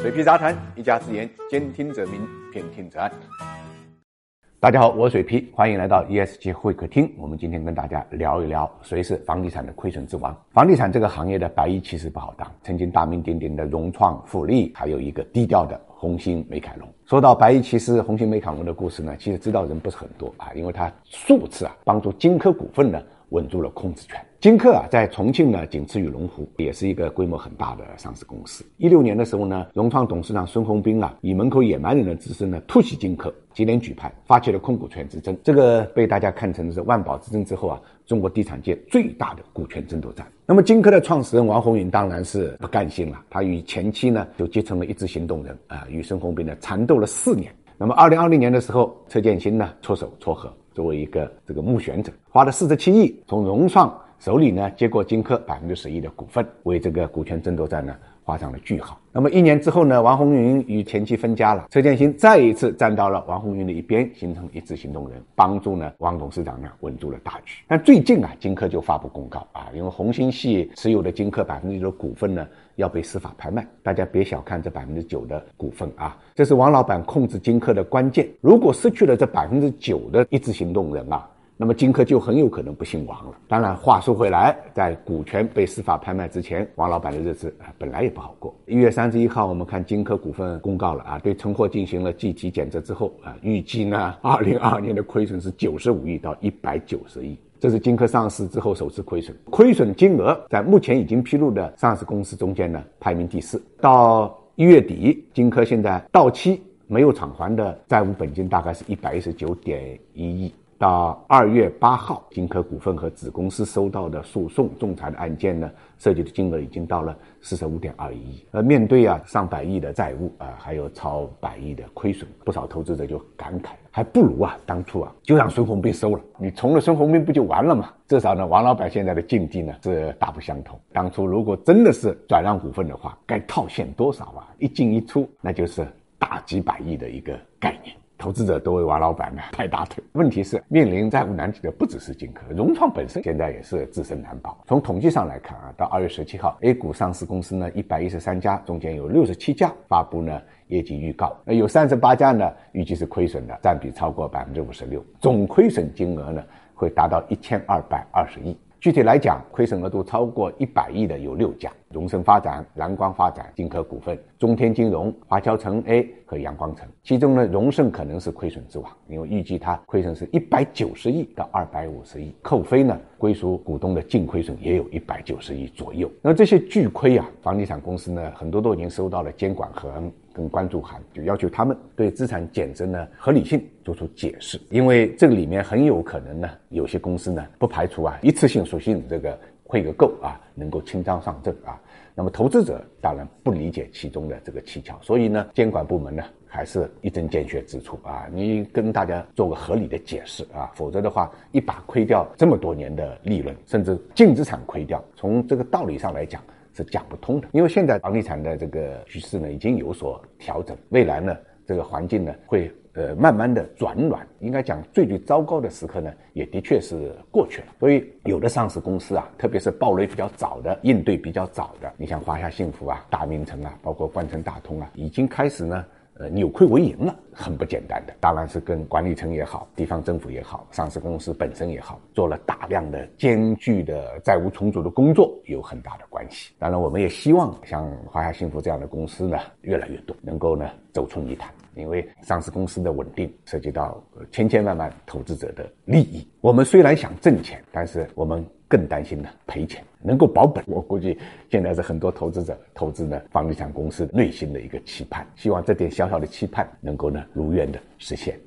水皮杂谈，一家之言，兼听则明，偏听则暗。大家好，我是水皮，欢迎来到 ESG 会客厅。我们今天跟大家聊一聊，谁是房地产的亏损之王？房地产这个行业的白衣其实不好当，曾经大名鼎鼎的融创、富力，还有一个低调的红星美凯龙。说到白衣骑士红星美凯龙的故事呢，其实知道人不是很多啊，因为他数次啊帮助金科股份呢稳住了控制权。金科啊，在重庆呢，仅次于龙湖，也是一个规模很大的上市公司。一六年的时候呢，融创董事长孙宏斌啊，以门口野蛮人的姿势呢，突袭金科，接连举牌，发起了控股权之争。这个被大家看成是万宝之争之后啊，中国地产界最大的股权争夺战。那么金科的创始人王宏云当然是不甘心了，他与前妻呢，就结成了一支行动人啊，与孙宏斌呢缠斗了四年。那么二零二零年的时候，车建新呢出手撮合，作为一个这个募选者，花了四十七亿从融创。手里呢接过金科百分之十一的股份，为这个股权争夺战呢画上了句号。那么一年之后呢，王红云与前妻分家了，车建新再一次站到了王红云的一边，形成一致行动人，帮助呢王董事长呢稳住了大局。但最近啊，金科就发布公告啊，因为红星系持有的金科百分之九的股份呢要被司法拍卖，大家别小看这百分之九的股份啊，这是王老板控制金科的关键。如果失去了这百分之九的一致行动人啊。那么金科就很有可能不姓王了。当然，话说回来，在股权被司法拍卖之前，王老板的日子啊本来也不好过。一月三十一号，我们看金科股份公告了啊，对存货进行了计提检测之后啊，预计呢，二零二二年的亏损是九十五亿到一百九十亿，这是金科上市之后首次亏损。亏损金额在目前已经披露的上市公司中间呢，排名第四。到一月底，金科现在到期没有偿还的债务本金大概是一百一十九点一亿。到二月八号，金科股份和子公司收到的诉讼仲裁的案件呢，涉及的金额已经到了四十五点二一亿。而面对啊上百亿的债务啊，还有超百亿的亏损，不少投资者就感慨，还不如啊当初啊就让孙宏斌收了，你从了孙宏斌不就完了吗？至少呢，王老板现在的境地呢是大不相同。当初如果真的是转让股份的话，该套现多少啊？一进一出，那就是大几百亿的一个概念。投资者都为王老板呢 拍大腿。问题是面临债务难题的不只是金科，融创本身现在也是自身难保。从统计上来看啊，到二月十七号，A 股上市公司呢一百一十三家，中间有六十七家发布呢业绩预告，那有三十八家呢预计是亏损的，占比超过百分之五十六，总亏损金额呢会达到一千二百二十亿。具体来讲，亏损额度超过一百亿的有六家：荣盛发展、蓝光发展、金科股份、中天金融、华侨城 A 和阳光城。其中呢，荣盛可能是亏损之王，因为预计它亏损是一百九十亿到二百五十亿，扣非呢，归属股东的净亏损也有一百九十亿左右。那这些巨亏啊，房地产公司呢，很多都已经收到了监管和。跟关注函，就要求他们对资产减值呢合理性做出解释，因为这个里面很有可能呢，有些公司呢不排除啊一次性属性这个汇个够啊，能够清仓上阵啊。那么投资者当然不理解其中的这个蹊跷，所以呢，监管部门呢还是一针见血指出啊，你跟大家做个合理的解释啊，否则的话一把亏掉这么多年的利润，甚至净资产亏掉，从这个道理上来讲。是讲不通的，因为现在房地产的这个局势呢已经有所调整，未来呢这个环境呢会呃慢慢的转暖，应该讲最最糟糕的时刻呢也的确是过去了。所以有的上市公司啊，特别是暴雷比较早的，应对比较早的，你像华夏幸福啊、大名城啊，包括冠城大通啊，已经开始呢。呃，扭亏为盈了，很不简单的，当然是跟管理层也好，地方政府也好，上市公司本身也好，做了大量的艰巨的债务重组的工作，有很大的关系。当然，我们也希望像华夏幸福这样的公司呢，越来越多，能够呢走出泥潭。因为上市公司的稳定涉及到千千万万投资者的利益。我们虽然想挣钱，但是我们更担心呢赔钱。能够保本，我估计现在是很多投资者投资呢房地产公司内心的一个期盼。希望这点小小的期盼能够呢如愿的实现。